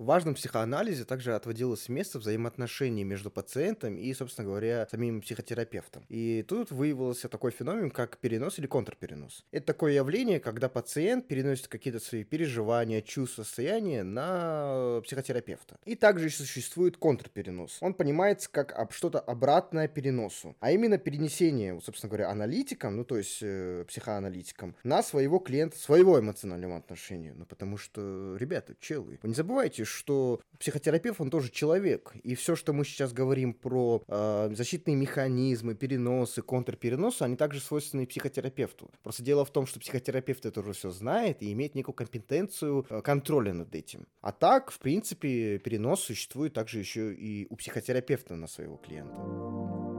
В важном психоанализе также отводилось место взаимоотношений между пациентом и, собственно говоря, самим психотерапевтом. И тут выявился такой феномен, как перенос или контрперенос. Это такое явление, когда пациент переносит какие-то свои переживания, чувства, состояния на психотерапевта. И также существует контрперенос. Он понимается как что-то обратное переносу, а именно перенесение, собственно говоря, аналитиком, ну то есть э, психоаналитиком, на своего клиента, своего эмоционального отношения. Ну потому что, ребята, челы, вы не забывайте, что психотерапевт, он тоже человек. И все, что мы сейчас говорим про э, защитные механизмы, переносы, контрпереносы, они также свойственны психотерапевту. Просто дело в том, что психотерапевт это уже все знает и имеет некую компетенцию э, контроля над этим. А так, в принципе, перенос существует также еще и у психотерапевта на своего клиента.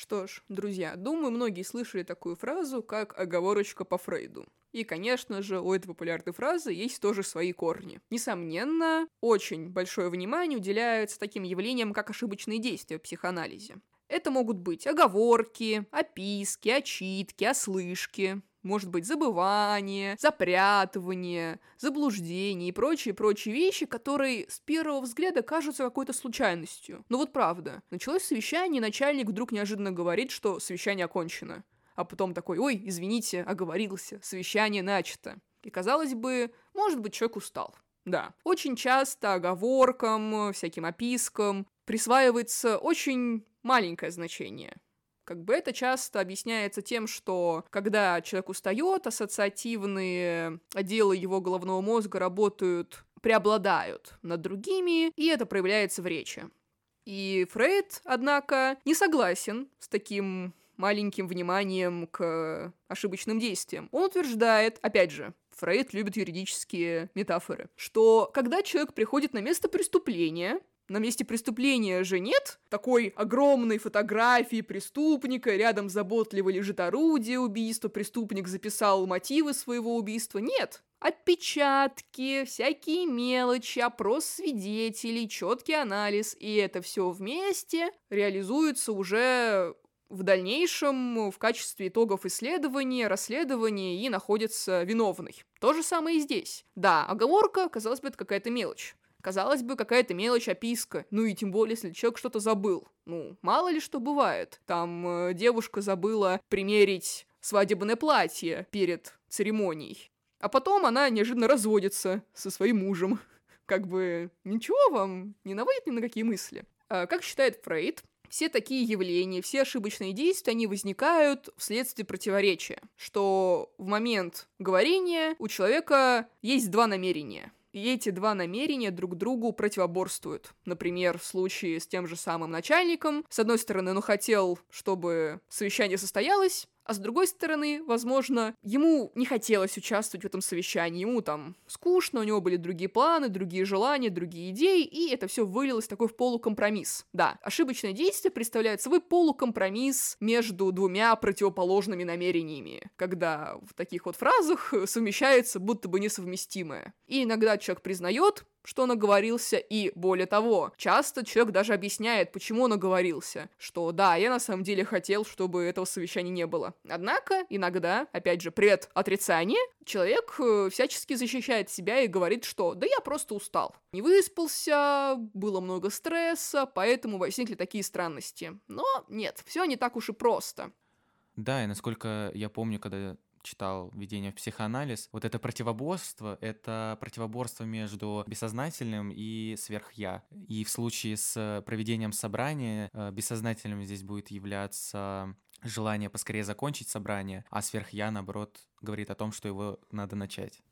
Что ж, друзья, думаю, многие слышали такую фразу, как «оговорочка по Фрейду». И, конечно же, у этой популярной фразы есть тоже свои корни. Несомненно, очень большое внимание уделяется таким явлениям, как ошибочные действия в психоанализе. Это могут быть оговорки, описки, очитки, ослышки, может быть забывание, запрятывание, заблуждение и прочие-прочие вещи, которые с первого взгляда кажутся какой-то случайностью. Но вот правда, началось совещание, начальник вдруг неожиданно говорит, что совещание окончено. А потом такой, ой, извините, оговорился, совещание начато. И казалось бы, может быть, человек устал. Да, очень часто оговоркам, всяким опискам присваивается очень маленькое значение. Как бы это часто объясняется тем, что когда человек устает, ассоциативные отделы его головного мозга работают, преобладают над другими, и это проявляется в речи. И Фрейд, однако, не согласен с таким маленьким вниманием к ошибочным действиям. Он утверждает, опять же, Фрейд любит юридические метафоры, что когда человек приходит на место преступления, на месте преступления же нет такой огромной фотографии преступника, рядом заботливо лежит орудие убийства, преступник записал мотивы своего убийства. Нет. Отпечатки, всякие мелочи, опрос свидетелей, четкий анализ, и это все вместе реализуется уже в дальнейшем в качестве итогов исследования, расследования и находится виновный. То же самое и здесь. Да, оговорка, казалось бы, это какая-то мелочь. Казалось бы, какая-то мелочь, описка. Ну и тем более, если человек что-то забыл. Ну, мало ли что бывает. Там э, девушка забыла примерить свадебное платье перед церемонией. А потом она неожиданно разводится со своим мужем. Как бы ничего вам не наводит ни на какие мысли. А, как считает Фрейд, все такие явления, все ошибочные действия, они возникают вследствие противоречия, что в момент говорения у человека есть два намерения – и эти два намерения друг другу противоборствуют. Например, в случае с тем же самым начальником. С одной стороны, он хотел, чтобы совещание состоялось, а с другой стороны, возможно, ему не хотелось участвовать в этом совещании, ему там скучно, у него были другие планы, другие желания, другие идеи, и это все вылилось такой в полукомпромисс. Да, ошибочное действие представляет собой полукомпромисс между двумя противоположными намерениями, когда в таких вот фразах совмещается будто бы несовместимое. И иногда человек признает, что он оговорился, и, более того, часто человек даже объясняет, почему он оговорился, что да, я на самом деле хотел, чтобы этого совещания не было. Однако, иногда, опять же, пред отрицание, человек э, всячески защищает себя и говорит, что да я просто устал. Не выспался, было много стресса, поэтому возникли такие странности. Но нет, все не так уж и просто. Да, и насколько я помню, когда читал «Введение в психоанализ», вот это противоборство — это противоборство между бессознательным и сверхя. И в случае с проведением собрания э, бессознательным здесь будет являться желание поскорее закончить собрание, а сверхя, наоборот, говорит о том, что его надо начать.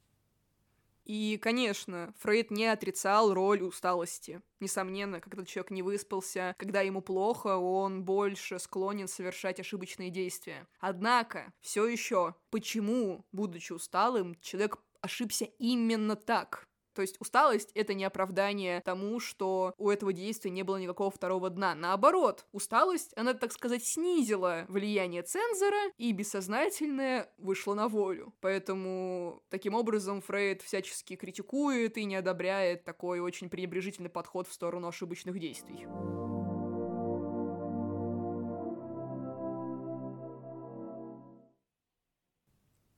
И, конечно, Фрейд не отрицал роль усталости. Несомненно, когда человек не выспался, когда ему плохо, он больше склонен совершать ошибочные действия. Однако, все еще, почему, будучи усталым, человек ошибся именно так? То есть усталость — это не оправдание тому, что у этого действия не было никакого второго дна. Наоборот, усталость, она, так сказать, снизила влияние цензора, и бессознательное вышло на волю. Поэтому таким образом Фрейд всячески критикует и не одобряет такой очень пренебрежительный подход в сторону ошибочных действий.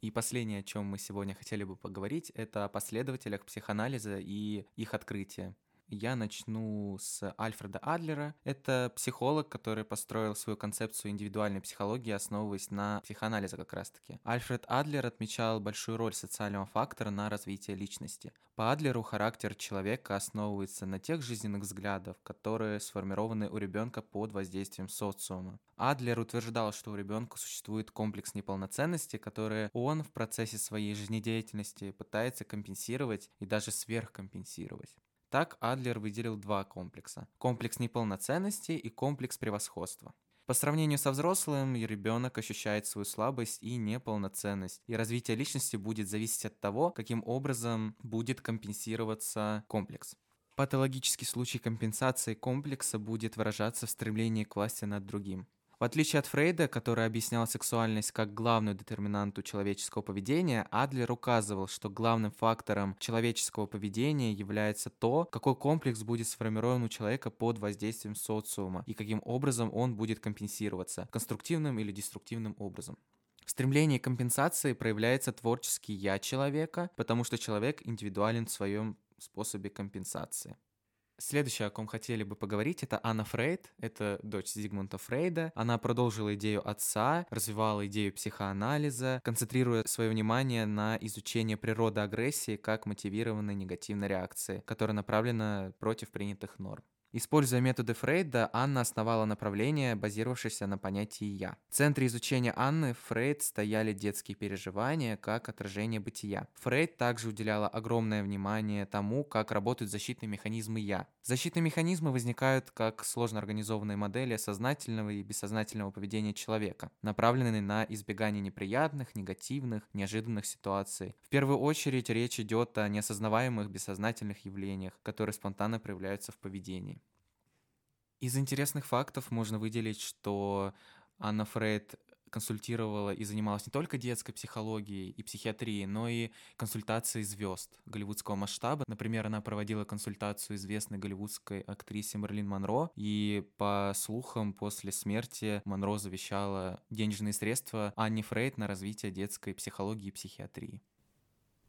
И последнее, о чем мы сегодня хотели бы поговорить, это о последователях психоанализа и их открытия. Я начну с Альфреда Адлера. Это психолог, который построил свою концепцию индивидуальной психологии, основываясь на психоанализе как раз-таки. Альфред Адлер отмечал большую роль социального фактора на развитие личности. По Адлеру характер человека основывается на тех жизненных взглядах, которые сформированы у ребенка под воздействием социума. Адлер утверждал, что у ребенка существует комплекс неполноценности, который он в процессе своей жизнедеятельности пытается компенсировать и даже сверхкомпенсировать. Так Адлер выделил два комплекса. Комплекс неполноценности и комплекс превосходства. По сравнению со взрослым, ребенок ощущает свою слабость и неполноценность, и развитие личности будет зависеть от того, каким образом будет компенсироваться комплекс. Патологический случай компенсации комплекса будет выражаться в стремлении к власти над другим. В отличие от Фрейда, который объяснял сексуальность как главную детерминанту человеческого поведения, Адлер указывал, что главным фактором человеческого поведения является то, какой комплекс будет сформирован у человека под воздействием социума и каким образом он будет компенсироваться, конструктивным или деструктивным образом. В стремлении компенсации проявляется творческий «я» человека, потому что человек индивидуален в своем способе компенсации. Следующее, о ком хотели бы поговорить, это Анна Фрейд, это дочь Зигмунда Фрейда. Она продолжила идею отца, развивала идею психоанализа, концентрируя свое внимание на изучении природы агрессии как мотивированной негативной реакции, которая направлена против принятых норм. Используя методы Фрейда, Анна основала направление, базировавшееся на понятии «я». В центре изучения Анны Фрейд стояли детские переживания как отражение бытия. Фрейд также уделяла огромное внимание тому, как работают защитные механизмы «я». Защитные механизмы возникают как сложно организованные модели сознательного и бессознательного поведения человека, направленные на избегание неприятных, негативных, неожиданных ситуаций. В первую очередь речь идет о неосознаваемых бессознательных явлениях, которые спонтанно проявляются в поведении. Из интересных фактов можно выделить, что Анна Фрейд консультировала и занималась не только детской психологией и психиатрией, но и консультацией звезд голливудского масштаба. Например, она проводила консультацию известной голливудской актрисе Мерлин Монро, и по слухам, после смерти Монро завещала денежные средства Анне Фрейд на развитие детской психологии и психиатрии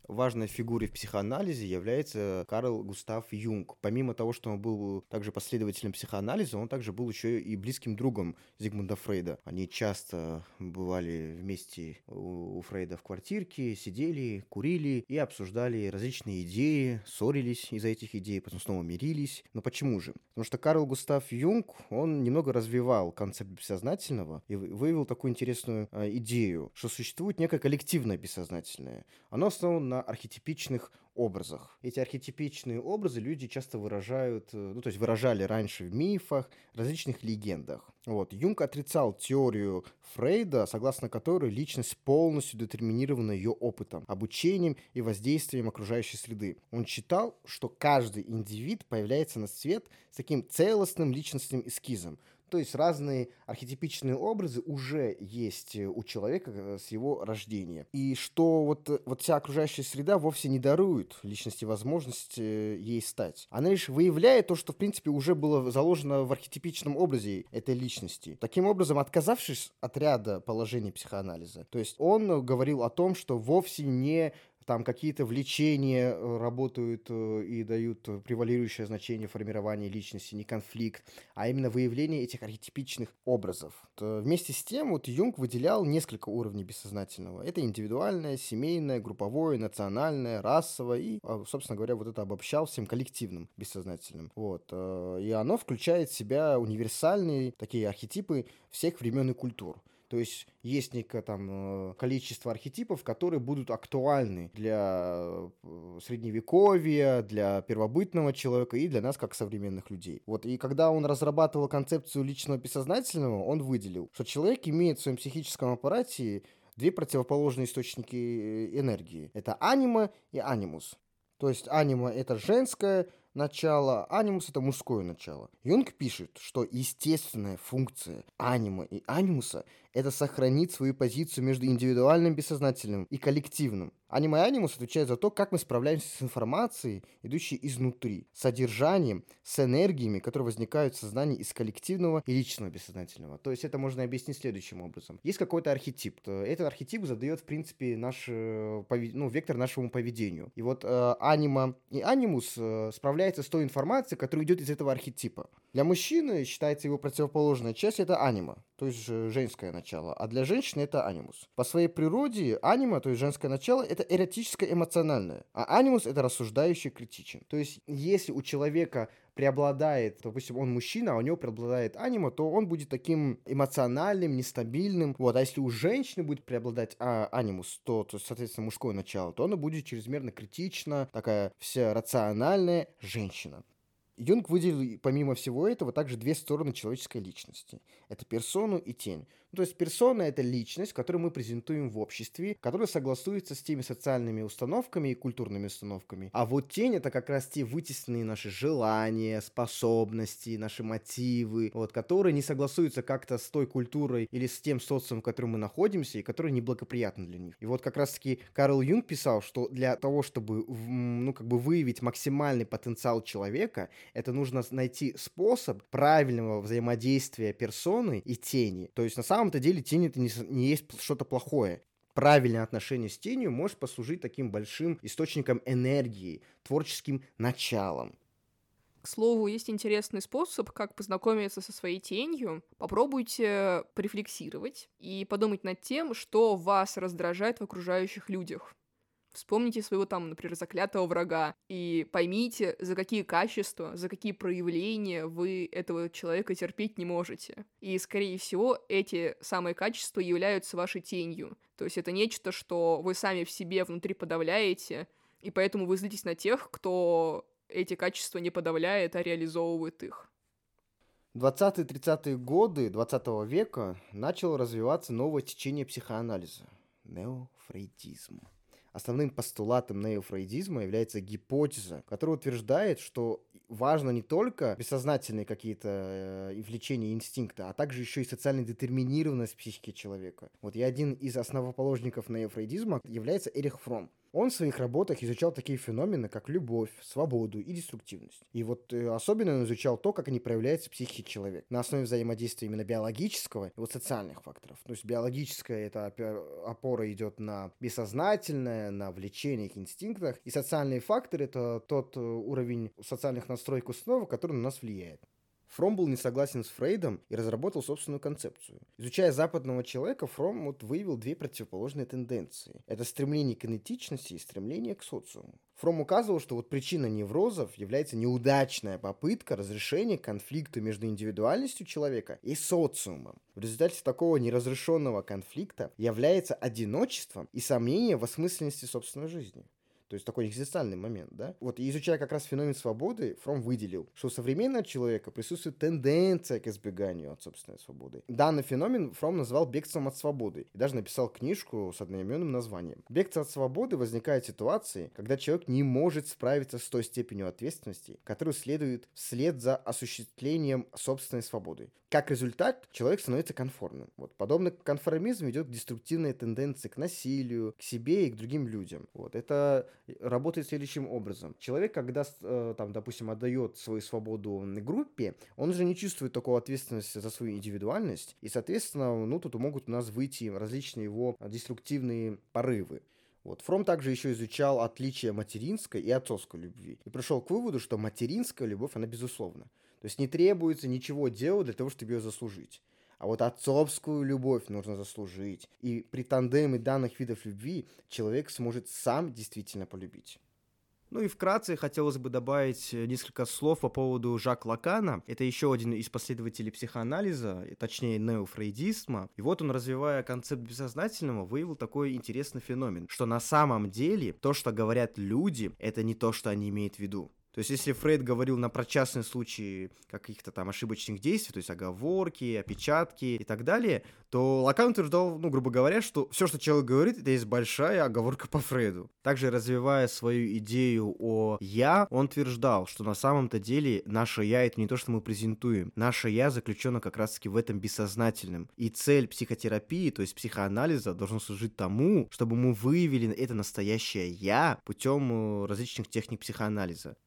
важной фигурой в психоанализе является Карл Густав Юнг. Помимо того, что он был также последователем психоанализа, он также был еще и близким другом Зигмунда Фрейда. Они часто бывали вместе у Фрейда в квартирке, сидели, курили и обсуждали различные идеи, ссорились из-за этих идей, потом снова мирились. Но почему же? Потому что Карл Густав Юнг, он немного развивал концепт бессознательного и выявил такую интересную э, идею, что существует некое коллективное бессознательное. Оно основано на архетипичных образах. Эти архетипичные образы люди часто выражают, э, ну то есть выражали раньше в мифах, различных легендах. Вот. Юнг отрицал теорию Фрейда, согласно которой личность полностью детерминирована ее опытом, обучением и воздействием окружающей среды. Он считал, что каждый индивид появляется на свет с таким целостным личностным эскизом, то есть разные архетипичные образы уже есть э, у человека э, с его рождения. И что вот, э, вот вся окружающая среда вовсе не дарует личности возможность ей стать. Она лишь выявляет то, что в принципе уже было заложено в архетипичном образе этой личности. Таким образом, отказавшись от ряда положений психоанализа, то есть он говорил о том, что вовсе не там какие-то влечения э, работают э, и дают превалирующее значение формирования личности, не конфликт, а именно выявление этих архетипичных образов. Вместе с тем, вот Юнг выделял несколько уровней бессознательного. Это индивидуальное, семейное, групповое, национальное, расовое и, а, собственно говоря, вот это обобщал всем коллективным бессознательным. Вот. Э, и оно включает в себя универсальные такие архетипы всех времен и культур. То есть есть некое там э, количество архетипов, которые будут актуальны для э, средневековья, для первобытного человека и для нас как современных людей. Вот и когда он разрабатывал концепцию личного бессознательного, он выделил, что человек имеет в своем психическом аппарате две противоположные источники э, энергии. Это анима и анимус. То есть анима это женское, начало, анимус это мужское начало. Юнг пишет, что естественная функция анима и анимуса это сохранить свою позицию между индивидуальным бессознательным и коллективным. Анима и анимус отвечают за то, как мы справляемся с информацией, идущей изнутри, содержанием, с энергиями, которые возникают в сознании из коллективного и личного бессознательного. То есть это можно объяснить следующим образом. Есть какой-то архетип. Этот архетип задает, в принципе, наш э, ну, вектор нашему поведению. И вот э, анима и анимус э, справляются с той информацией, которая идет из этого архетипа. Для мужчины считается его противоположная часть это анима, то есть женское начало, а для женщины это анимус. По своей природе анима, то есть женское начало, это эротическое эмоциональное, а анимус это рассуждающий критичен. То есть если у человека преобладает, допустим, он мужчина, а у него преобладает анима, то он будет таким эмоциональным, нестабильным. Вот, а если у женщины будет преобладать а, анимус, то, то, соответственно, мужское начало, то она будет чрезмерно критична, такая вся рациональная женщина. Юнг выделил, помимо всего этого, также две стороны человеческой личности. Это персону и тень. Ну, то есть персона — это личность, которую мы презентуем в обществе, которая согласуется с теми социальными установками и культурными установками. А вот тень — это как раз те вытесненные наши желания, способности, наши мотивы, вот, которые не согласуются как-то с той культурой или с тем социумом, в котором мы находимся, и которые неблагоприятны для них. И вот как раз-таки Карл Юнг писал, что для того, чтобы, ну, как бы выявить максимальный потенциал человека, это нужно найти способ правильного взаимодействия персоны и тени. То есть на самом-то деле тень это не, не есть что-то плохое правильное отношение с тенью может послужить таким большим источником энергии, творческим началом. К слову, есть интересный способ, как познакомиться со своей тенью. Попробуйте порефлексировать и подумать над тем, что вас раздражает в окружающих людях. Вспомните своего там, например, заклятого врага и поймите, за какие качества, за какие проявления вы этого человека терпеть не можете. И, скорее всего, эти самые качества являются вашей тенью. То есть это нечто, что вы сами в себе внутри подавляете, и поэтому вы злитесь на тех, кто эти качества не подавляет, а реализовывает их. 20-30-е годы 20 века начало развиваться новое течение психоанализа – неофрейдизм. Основным постулатом неофрейдизма является гипотеза, которая утверждает, что важно не только бессознательные какие-то э, влечения и инстинкты, а также еще и социальная детерминированность психики человека. Вот я один из основоположников неофрейдизма является Эрих Фром. Он в своих работах изучал такие феномены, как любовь, свободу и деструктивность. И вот э, особенно он изучал то, как они проявляются в психике человека на основе взаимодействия именно биологического и вот социальных факторов. То есть биологическая это опора идет на бессознательное, на влечениях, инстинктах, и социальные факторы это тот э, уровень социальных настроек установок, который на нас влияет. Фром был не согласен с Фрейдом и разработал собственную концепцию. Изучая западного человека, Фром вот выявил две противоположные тенденции. Это стремление к идентичности и стремление к социуму. Фром указывал, что вот причина неврозов является неудачная попытка разрешения конфликта между индивидуальностью человека и социумом. В результате такого неразрешенного конфликта является одиночеством и сомнение в осмысленности собственной жизни. То есть такой экзистенциальный момент, да? Вот, и изучая как раз феномен свободы, Фром выделил, что у современного человека присутствует тенденция к избеганию от собственной свободы. Данный феномен Фром назвал бегством от свободы и даже написал книжку с одноименным названием. Бегство от свободы возникает в ситуации, когда человек не может справиться с той степенью ответственности, которую следует вслед за осуществлением собственной свободы. Как результат, человек становится конформным. Вот. Подобно конформизм ведет к деструктивной тенденции к насилию, к себе и к другим людям. Вот. Это работает следующим образом. Человек, когда, э, там, допустим, отдает свою свободу группе, он уже не чувствует такой ответственности за свою индивидуальность, и, соответственно, ну, тут могут у нас выйти различные его деструктивные порывы. Вот. Фром также еще изучал отличия материнской и отцовской любви. И пришел к выводу, что материнская любовь, она безусловна. То есть не требуется ничего делать для того, чтобы ее заслужить. А вот отцовскую любовь нужно заслужить. И при тандеме данных видов любви человек сможет сам действительно полюбить. Ну и вкратце хотелось бы добавить несколько слов по поводу Жак Лакана. Это еще один из последователей психоанализа, точнее неофрейдизма. И вот он, развивая концепт бессознательного, выявил такой интересный феномен, что на самом деле то, что говорят люди, это не то, что они имеют в виду. То есть, если Фрейд говорил на про частные случаи каких-то там ошибочных действий, то есть оговорки, опечатки и так далее, то Лакан утверждал, ну, грубо говоря, что все, что человек говорит, это есть большая оговорка по Фрейду. Также, развивая свою идею о «я», он утверждал, что на самом-то деле наше «я» — это не то, что мы презентуем. Наше «я» заключено как раз-таки в этом бессознательном. И цель психотерапии, то есть психоанализа, должна служить тому, чтобы мы выявили это настоящее «я» путем э, различных техник психоанализа.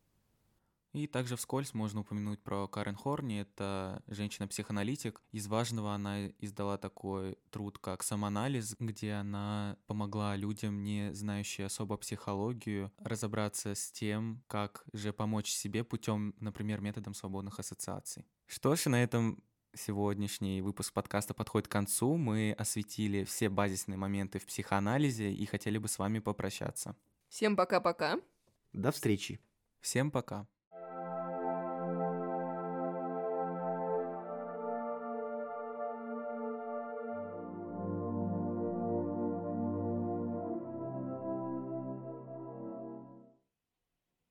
И также вскользь можно упомянуть про Карен Хорни. Это женщина-психоаналитик. Из важного она издала такой труд, как «Самоанализ», где она помогла людям, не знающим особо психологию, разобраться с тем, как же помочь себе путем, например, методом свободных ассоциаций. Что ж, на этом сегодняшний выпуск подкаста подходит к концу. Мы осветили все базисные моменты в психоанализе и хотели бы с вами попрощаться. Всем пока-пока. До встречи. Всем пока.